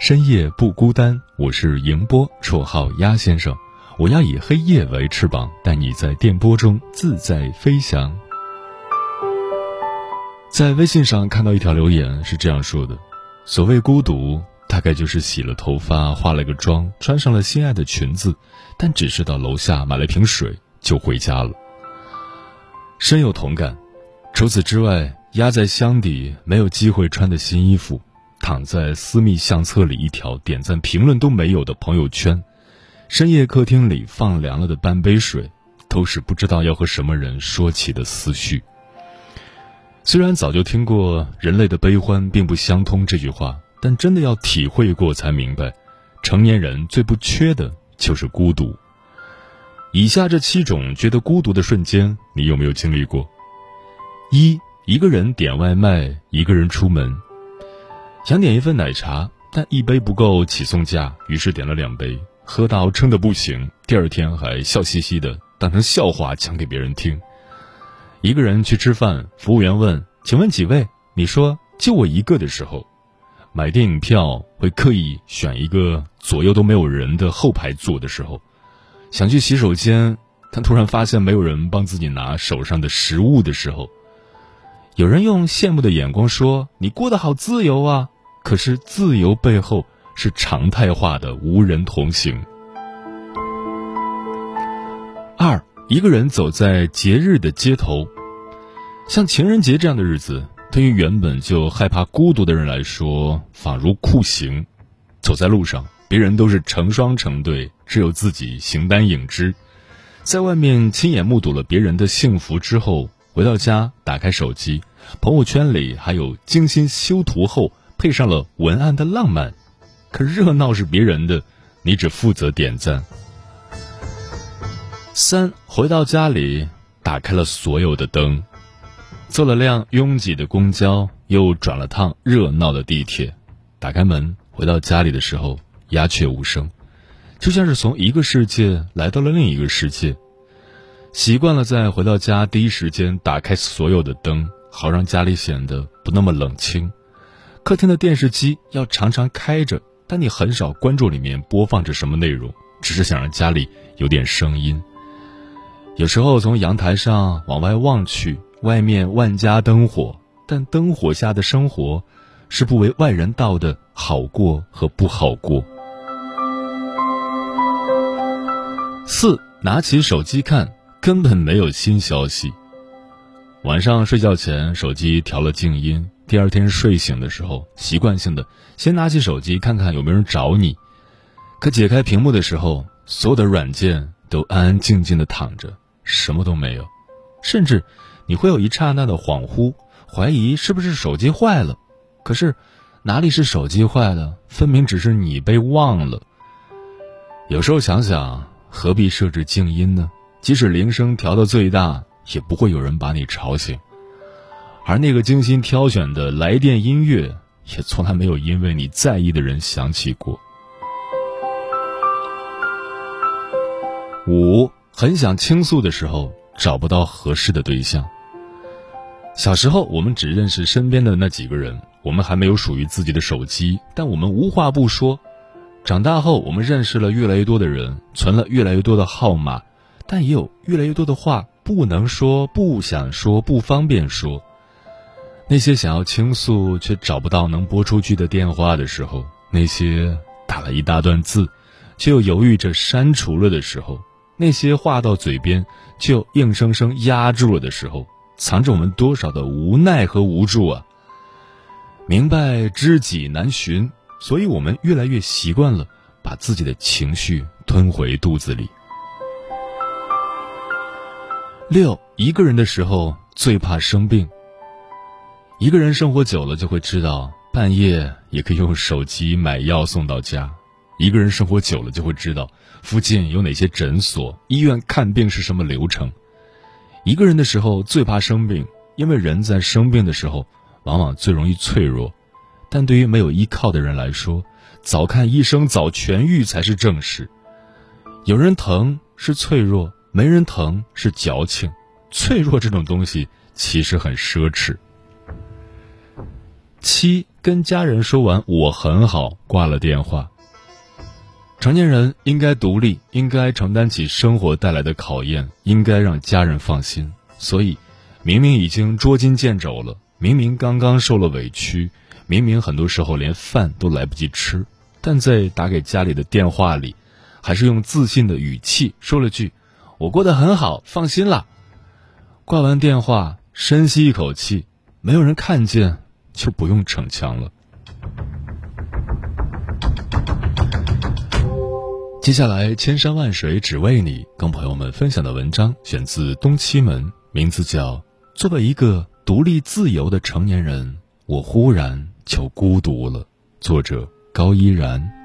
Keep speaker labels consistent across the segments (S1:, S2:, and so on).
S1: 深夜不孤单。我是迎波，绰号鸭先生。我要以黑夜为翅膀，带你在电波中自在飞翔。在微信上看到一条留言，是这样说的：所谓孤独，大概就是洗了头发，化了个妆，穿上了心爱的裙子，但只是到楼下买了瓶水就回家了。深有同感。除此之外，压在箱底没有机会穿的新衣服，躺在私密相册里一条点赞评论都没有的朋友圈，深夜客厅里放凉了的半杯水，都是不知道要和什么人说起的思绪。虽然早就听过“人类的悲欢并不相通”这句话，但真的要体会过才明白，成年人最不缺的就是孤独。以下这七种觉得孤独的瞬间，你有没有经历过？一一个人点外卖，一个人出门，想点一份奶茶，但一杯不够起送价，于是点了两杯，喝到撑得不行，第二天还笑嘻嘻的当成笑话讲给别人听。一个人去吃饭，服务员问：“请问几位？”你说：“就我一个”的时候，买电影票会刻意选一个左右都没有人的后排坐的时候。想去洗手间，但突然发现没有人帮自己拿手上的食物的时候，有人用羡慕的眼光说：“你过得好自由啊！”可是自由背后是常态化的无人同行。二，一个人走在节日的街头，像情人节这样的日子，对于原本就害怕孤独的人来说，仿如酷刑。走在路上。别人都是成双成对，只有自己形单影只。在外面亲眼目睹了别人的幸福之后，回到家打开手机，朋友圈里还有精心修图后配上了文案的浪漫。可热闹是别人的，你只负责点赞。三回到家里，打开了所有的灯，坐了辆拥挤的公交，又转了趟热闹的地铁，打开门回到家里的时候。鸦雀无声，就像是从一个世界来到了另一个世界。习惯了在回到家第一时间打开所有的灯，好让家里显得不那么冷清。客厅的电视机要常常开着，但你很少关注里面播放着什么内容，只是想让家里有点声音。有时候从阳台上往外望去，外面万家灯火，但灯火下的生活，是不为外人道的好过和不好过。四，拿起手机看，根本没有新消息。晚上睡觉前，手机调了静音。第二天睡醒的时候，习惯性的先拿起手机看看有没有人找你。可解开屏幕的时候，所有的软件都安安静静的躺着，什么都没有。甚至，你会有一刹那的恍惚，怀疑是不是手机坏了。可是，哪里是手机坏了？分明只是你被忘了。有时候想想。何必设置静音呢？即使铃声调到最大，也不会有人把你吵醒。而那个精心挑选的来电音乐，也从来没有因为你在意的人响起过。五，很想倾诉的时候，找不到合适的对象。小时候，我们只认识身边的那几个人，我们还没有属于自己的手机，但我们无话不说。长大后，我们认识了越来越多的人，存了越来越多的号码，但也有越来越多的话不能说、不想说、不方便说。那些想要倾诉却找不到能拨出去的电话的时候，那些打了一大段字，却又犹豫着删除了的时候，那些话到嘴边却又硬生生压住了的时候，藏着我们多少的无奈和无助啊！明白知己难寻，所以我们越来越习惯了把自己的情绪吞回肚子里。六，一个人的时候最怕生病。一个人生活久了，就会知道半夜也可以用手机买药送到家。一个人生活久了，就会知道附近有哪些诊所、医院看病是什么流程。一个人的时候最怕生病，因为人在生病的时候。往往最容易脆弱，但对于没有依靠的人来说，早看医生、早痊愈才是正事。有人疼是脆弱，没人疼是矫情。脆弱这种东西其实很奢侈。七跟家人说完我很好，挂了电话。成年人应该独立，应该承担起生活带来的考验，应该让家人放心。所以，明明已经捉襟见肘了。明明刚刚受了委屈，明明很多时候连饭都来不及吃，但在打给家里的电话里，还是用自信的语气说了句：“我过得很好，放心啦。”挂完电话，深吸一口气，没有人看见，就不用逞强了。接下来，千山万水只为你，跟朋友们分享的文章选自东七门，名字叫《作为一个》。独立自由的成年人，我忽然就孤独了。作者高依然。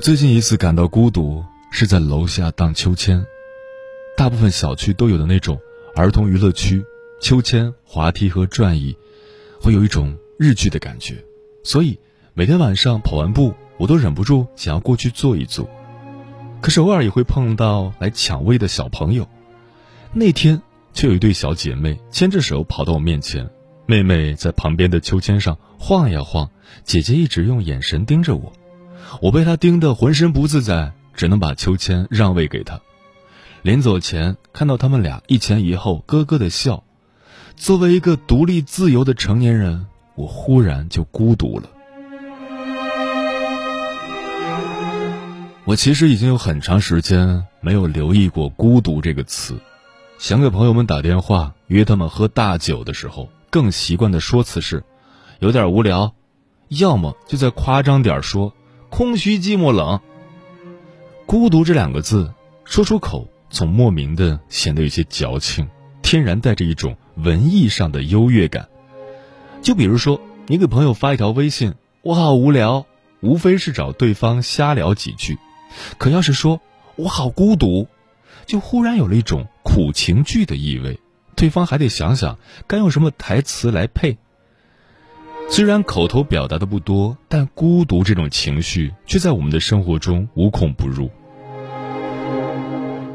S1: 最近一次感到孤独，是在楼下荡秋千。大部分小区都有的那种儿童娱乐区，秋千、滑梯和转椅，会有一种日剧的感觉。所以每天晚上跑完步，我都忍不住想要过去坐一坐。可是偶尔也会碰到来抢位的小朋友。那天就有一对小姐妹牵着手跑到我面前，妹妹在旁边的秋千上晃呀晃，姐姐一直用眼神盯着我。我被他盯得浑身不自在，只能把秋千让位给他。临走前，看到他们俩一前一后咯咯的笑。作为一个独立自由的成年人，我忽然就孤独了。我其实已经有很长时间没有留意过“孤独”这个词。想给朋友们打电话约他们喝大酒的时候，更习惯的说辞是：“有点无聊”，要么就再夸张点说。空虚、寂寞、冷。孤独这两个字说出口，总莫名的显得有些矫情，天然带着一种文艺上的优越感。就比如说，你给朋友发一条微信：“我好无聊”，无非是找对方瞎聊几句；可要是说“我好孤独”，就忽然有了一种苦情剧的意味，对方还得想想该用什么台词来配。虽然口头表达的不多，但孤独这种情绪却在我们的生活中无孔不入。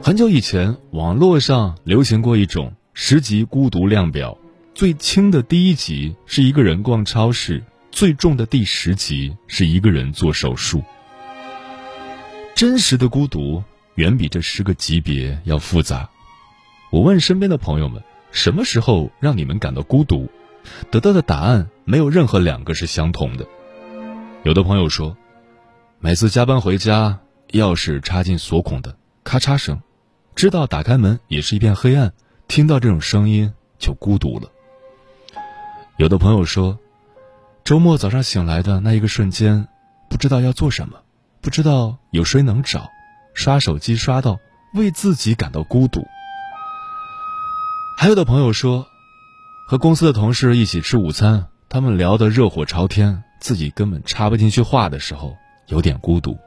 S1: 很久以前，网络上流行过一种十级孤独量表，最轻的第一级是一个人逛超市，最重的第十级是一个人做手术。真实的孤独远比这十个级别要复杂。我问身边的朋友们，什么时候让你们感到孤独？得到的答案没有任何两个是相同的。有的朋友说，每次加班回家，钥匙插进锁孔的咔嚓声，知道打开门也是一片黑暗，听到这种声音就孤独了。有的朋友说，周末早上醒来的那一个瞬间，不知道要做什么，不知道有谁能找，刷手机刷到为自己感到孤独。还有的朋友说。和公司的同事一起吃午餐，他们聊得热火朝天，自己根本插不进去话的时候，有点孤独。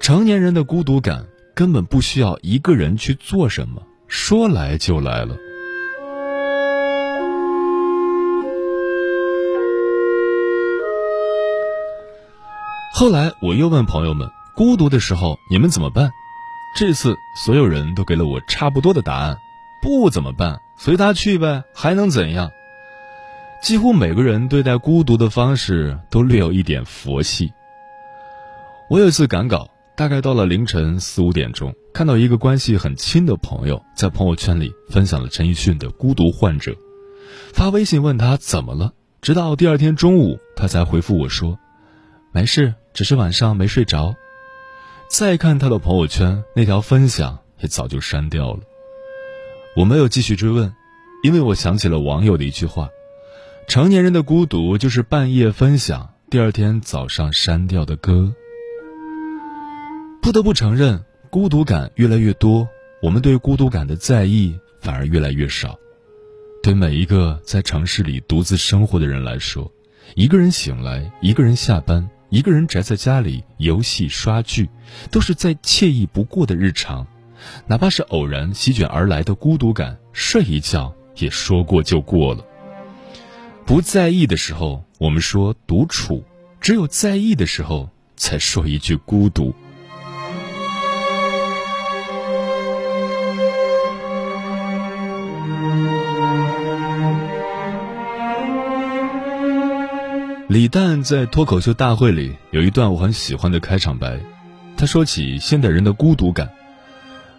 S1: 成年人的孤独感根本不需要一个人去做什么，说来就来了。后来我又问朋友们，孤独的时候你们怎么办？这次所有人都给了我差不多的答案，不怎么办？随他去呗，还能怎样？几乎每个人对待孤独的方式都略有一点佛系。我有一次赶稿，大概到了凌晨四五点钟，看到一个关系很亲的朋友在朋友圈里分享了陈奕迅的《孤独患者》，发微信问他怎么了，直到第二天中午他才回复我说：“没事，只是晚上没睡着。”再看他的朋友圈，那条分享也早就删掉了。我没有继续追问，因为我想起了网友的一句话。成年人的孤独就是半夜分享，第二天早上删掉的歌。不得不承认，孤独感越来越多，我们对孤独感的在意反而越来越少。对每一个在城市里独自生活的人来说，一个人醒来，一个人下班，一个人宅在家里游戏刷剧，都是再惬意不过的日常。哪怕是偶然席卷而来的孤独感，睡一觉也说过就过了。不在意的时候，我们说独处；只有在意的时候，才说一句孤独。李诞在脱口秀大会里有一段我很喜欢的开场白，他说起现代人的孤独感。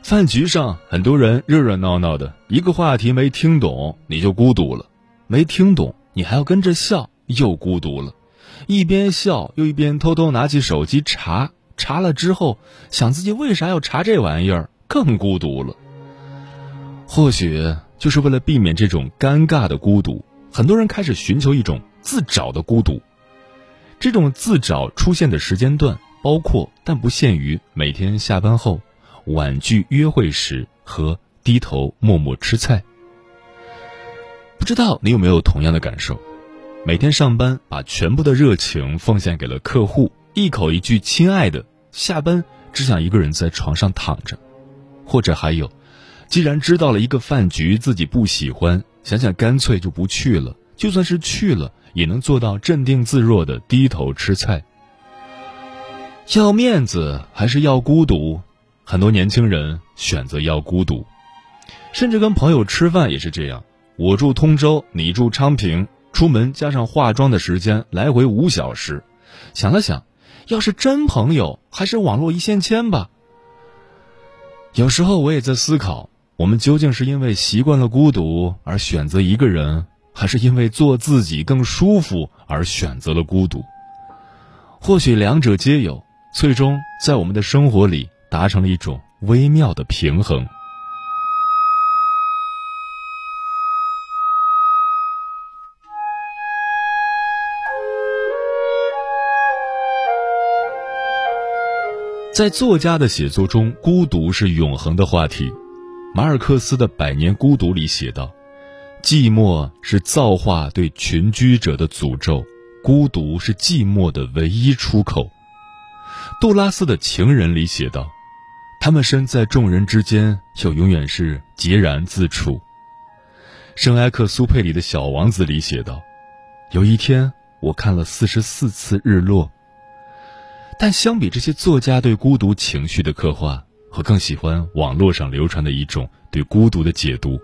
S1: 饭局上，很多人热热闹闹的，一个话题没听懂，你就孤独了；没听懂。你还要跟着笑，又孤独了。一边笑又一边偷偷拿起手机查，查了之后想自己为啥要查这玩意儿，更孤独了。或许就是为了避免这种尴尬的孤独，很多人开始寻求一种自找的孤独。这种自找出现的时间段包括但不限于每天下班后、婉拒约会时和低头默默吃菜。不知道你有没有同样的感受？每天上班把全部的热情奉献给了客户，一口一句“亲爱的”，下班只想一个人在床上躺着。或者还有，既然知道了一个饭局自己不喜欢，想想干脆就不去了。就算是去了，也能做到镇定自若的低头吃菜。要面子还是要孤独？很多年轻人选择要孤独，甚至跟朋友吃饭也是这样。我住通州，你住昌平，出门加上化妆的时间，来回五小时。想了想，要是真朋友，还是网络一线牵吧。有时候我也在思考，我们究竟是因为习惯了孤独而选择一个人，还是因为做自己更舒服而选择了孤独？或许两者皆有，最终在我们的生活里达成了一种微妙的平衡。在作家的写作中，孤独是永恒的话题。马尔克斯的《百年孤独》里写道：“寂寞是造化对群居者的诅咒，孤独是寂寞的唯一出口。”杜拉斯的《情人》里写道：“他们身在众人之间，又永远是孑然自处。”圣埃克苏佩里的小王子里写道：“有一天，我看了四十四次日落。”但相比这些作家对孤独情绪的刻画，我更喜欢网络上流传的一种对孤独的解读。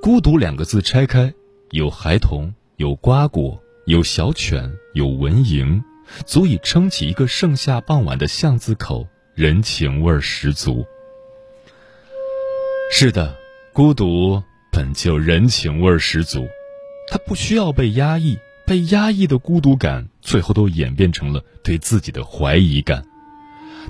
S1: 孤独两个字拆开，有孩童，有瓜果，有小犬，有蚊蝇，足以撑起一个盛夏傍晚的巷子口，人情味十足。是的，孤独本就人情味十足，它不需要被压抑。被压抑的孤独感，最后都演变成了对自己的怀疑感。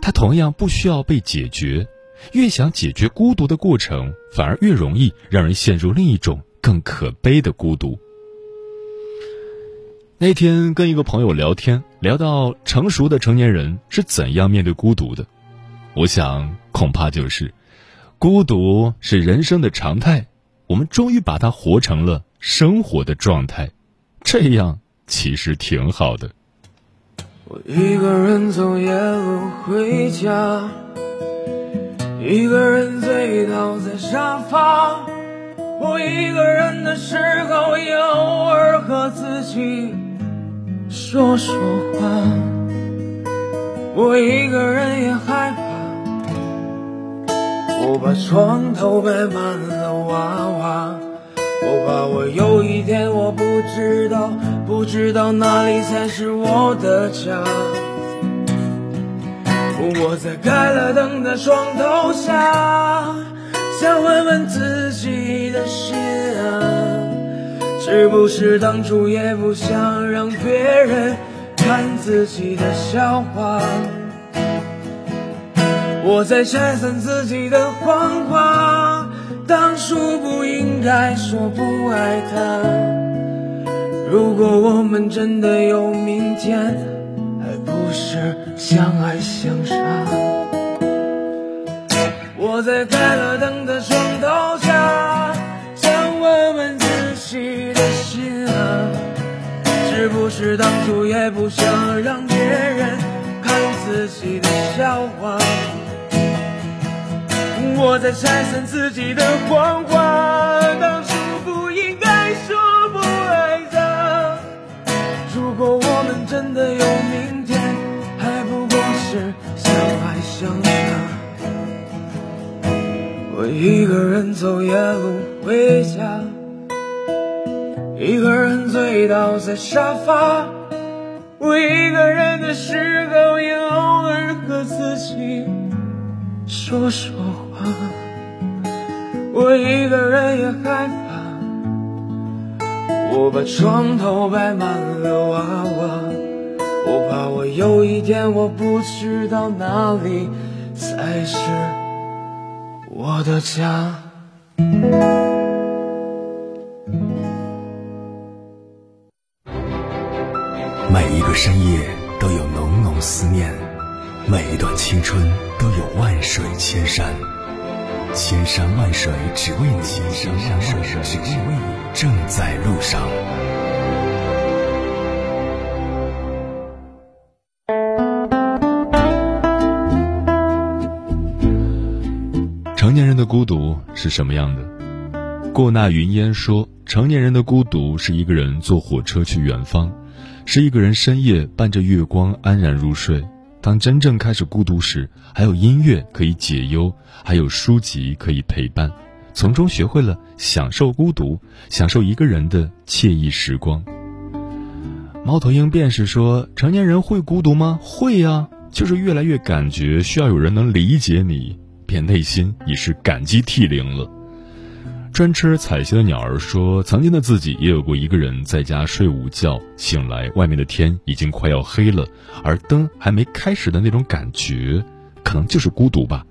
S1: 它同样不需要被解决，越想解决孤独的过程，反而越容易让人陷入另一种更可悲的孤独。那天跟一个朋友聊天，聊到成熟的成年人是怎样面对孤独的，我想恐怕就是，孤独是人生的常态，我们终于把它活成了生活的状态。这样其实挺好的。
S2: 我一个人走夜路回家，一个人醉倒在沙发。我一个人的时候，也偶尔和自己说说话。我一个人也害怕我把床头摆满了娃娃，我怕我有一天我不知道，不知道哪里才是我的家。我在开了灯的床头下，想问问自己的心啊，是不是当初也不想让别人看自己的笑话？我在拆散自己的谎话，当初不应该说不爱他。如果我们真的有明天，还不是相爱相杀？我在开了灯的床头下，想问问自己的心啊，是不是当初也不想让别人看自己的笑话？我在拆散自己的谎话，当初不应该说不爱他。如果我们真的有明天，还不过是相爱相杀。我一个人走夜路回家，一个人醉倒在沙发。我一个人的时候，也偶尔和自己说说话。我一个人也害怕，我把床头摆满了娃娃，我怕我有一天我不知道哪里才是我的家。
S3: 每一个深夜都有浓浓思念，每一段青春都有万水千山。千山万水只为你，千山万水只为你，正在路上。
S1: 成年人的孤独是什么样的？过那云烟说，成年人的孤独是一个人坐火车去远方，是一个人深夜伴着月光安然入睡。当真正开始孤独时，还有音乐可以解忧，还有书籍可以陪伴，从中学会了享受孤独，享受一个人的惬意时光。猫头鹰便是说，成年人会孤独吗？会呀，就是越来越感觉需要有人能理解你，便内心已是感激涕零了。专吃彩霞的鸟儿说：“曾经的自己也有过一个人在家睡午觉，醒来外面的天已经快要黑了，而灯还没开始的那种感觉，可能就是孤独吧。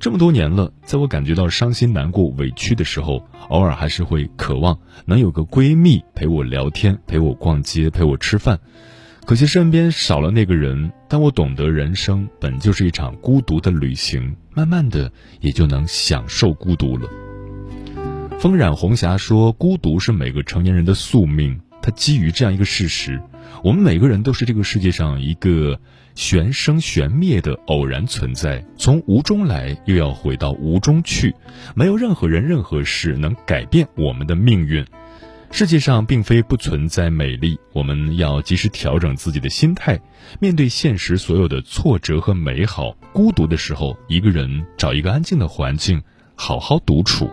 S1: 这么多年了，在我感觉到伤心、难过、委屈的时候，偶尔还是会渴望能有个闺蜜陪我聊天、陪我逛街、陪我吃饭。可惜身边少了那个人，但我懂得人生本就是一场孤独的旅行，慢慢的也就能享受孤独了。”风染红霞说：“孤独是每个成年人的宿命。它基于这样一个事实：我们每个人都是这个世界上一个玄生玄灭的偶然存在，从无中来，又要回到无中去。没有任何人、任何事能改变我们的命运。世界上并非不存在美丽，我们要及时调整自己的心态，面对现实所有的挫折和美好。孤独的时候，一个人找一个安静的环境，好好独处。”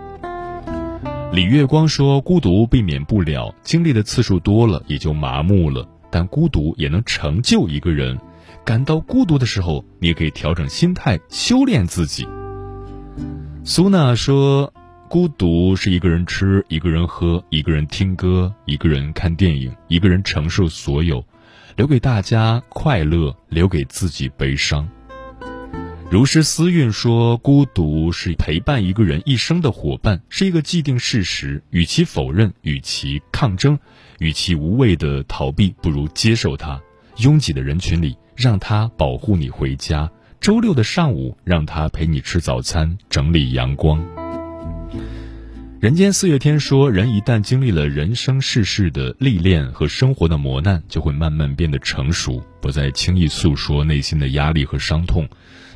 S1: 李月光说：“孤独避免不了，经历的次数多了也就麻木了。但孤独也能成就一个人。感到孤独的时候，你也可以调整心态，修炼自己。”苏娜说：“孤独是一个人吃，一个人喝，一个人听歌，一个人看电影，一个人承受所有，留给大家快乐，留给自己悲伤。”如诗思韵说：“孤独是陪伴一个人一生的伙伴，是一个既定事实。与其否认，与其抗争，与其无谓的逃避，不如接受它。拥挤的人群里，让它保护你回家。周六的上午，让它陪你吃早餐，整理阳光。”人间四月天说：“人一旦经历了人生世事的历练和生活的磨难，就会慢慢变得成熟，不再轻易诉说内心的压力和伤痛。”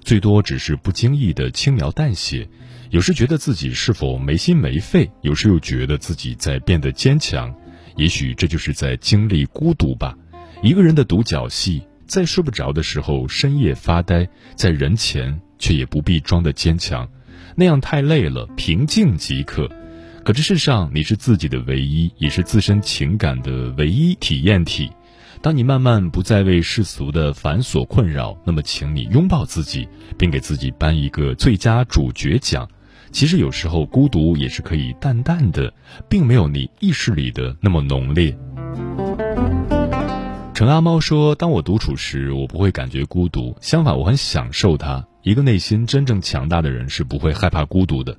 S1: 最多只是不经意的轻描淡写，有时觉得自己是否没心没肺，有时又觉得自己在变得坚强。也许这就是在经历孤独吧。一个人的独角戏，在睡不着的时候深夜发呆，在人前却也不必装的坚强，那样太累了，平静即可。可这世上你是自己的唯一，也是自身情感的唯一体验体。当你慢慢不再为世俗的繁琐困扰，那么请你拥抱自己，并给自己颁一个最佳主角奖。其实有时候孤独也是可以淡淡的，并没有你意识里的那么浓烈。陈阿猫说：“当我独处时，我不会感觉孤独，相反，我很享受它。一个内心真正强大的人是不会害怕孤独的。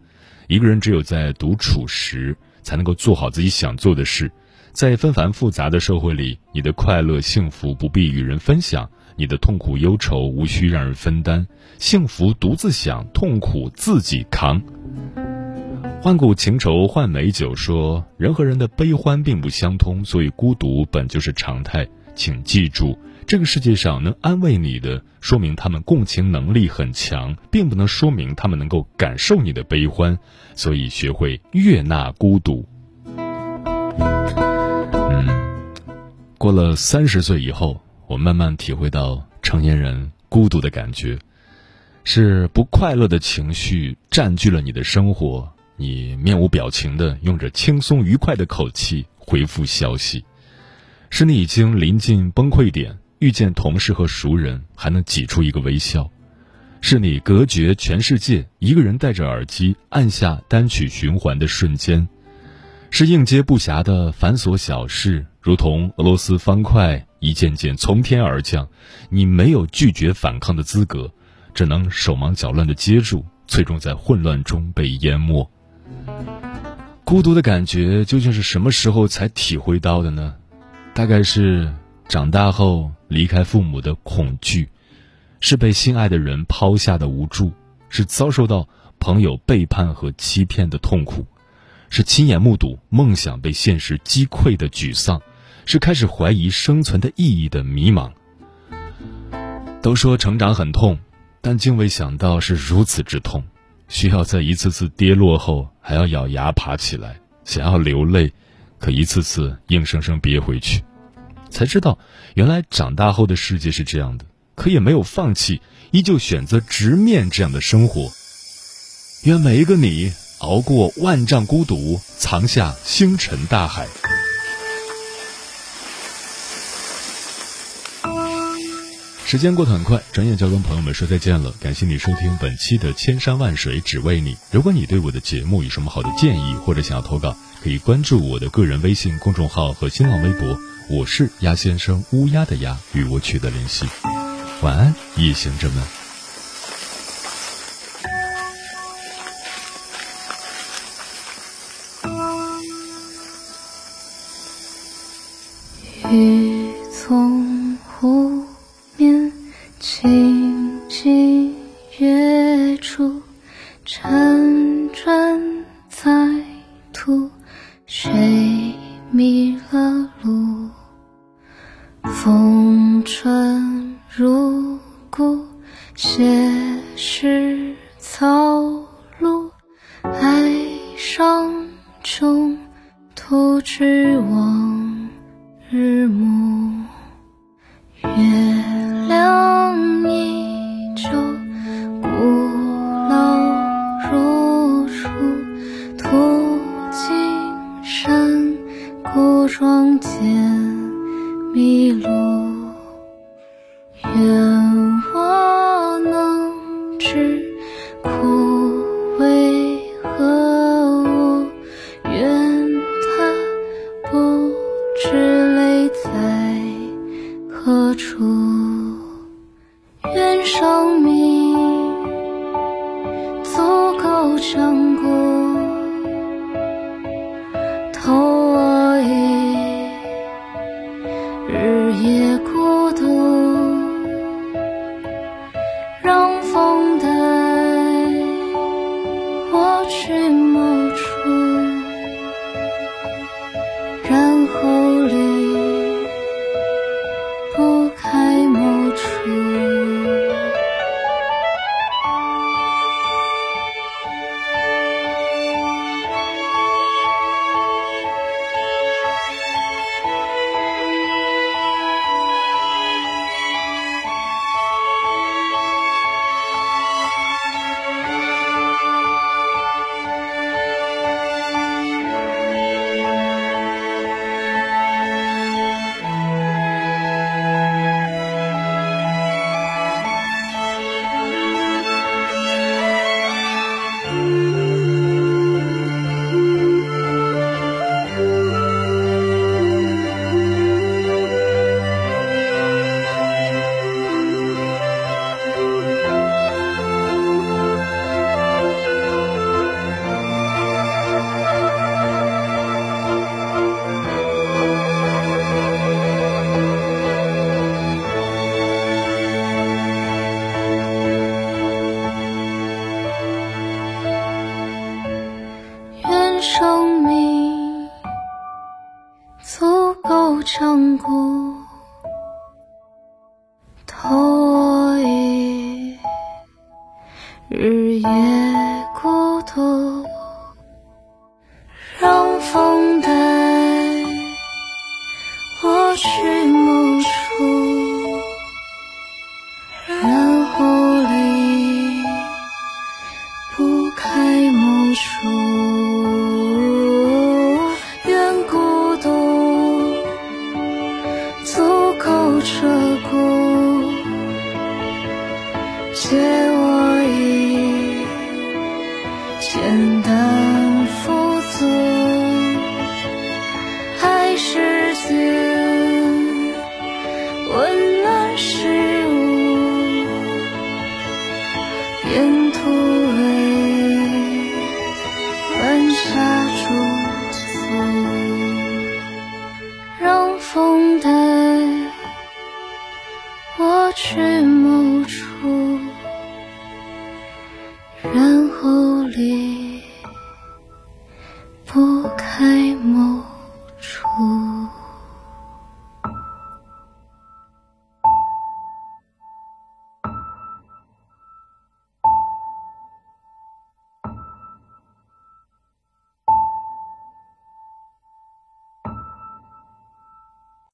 S1: 一个人只有在独处时，才能够做好自己想做的事。”在纷繁复杂的社会里，你的快乐幸福不必与人分享，你的痛苦忧愁无需让人分担，幸福独自享，痛苦自己扛。换古情仇换美酒说，人和人的悲欢并不相通，所以孤独本就是常态。请记住，这个世界上能安慰你的，说明他们共情能力很强，并不能说明他们能够感受你的悲欢。所以，学会悦纳孤独。嗯过了三十岁以后，我慢慢体会到成年人孤独的感觉，是不快乐的情绪占据了你的生活，你面无表情的用着轻松愉快的口气回复消息，是你已经临近崩溃点，遇见同事和熟人还能挤出一个微笑，是你隔绝全世界，一个人戴着耳机按下单曲循环的瞬间。是应接不暇的繁琐小事，如同俄罗斯方块一件件从天而降，你没有拒绝反抗的资格，只能手忙脚乱的接住，最终在混乱中被淹没。孤独的感觉究竟是什么时候才体会到的呢？大概是长大后离开父母的恐惧，是被心爱的人抛下的无助，是遭受到朋友背叛和欺骗的痛苦。是亲眼目睹梦想被现实击溃的沮丧，是开始怀疑生存的意义的迷茫。都说成长很痛，但竟未想到是如此之痛，需要在一次次跌落后还要咬牙爬起来，想要流泪，可一次次硬生生憋回去，才知道原来长大后的世界是这样的，可也没有放弃，依旧选择直面这样的生活。愿每一个你。熬过万丈孤独，藏下星辰大海。时间过得很快，转眼就要跟朋友们说再见了。感谢你收听本期的《千山万水只为你》。如果你对我的节目有什么好的建议，或者想要投稿，可以关注我的个人微信公众号和新浪微博。我是鸭先生，乌鸦的鸭，与我取得联系。晚安，夜行者们。
S4: 雨从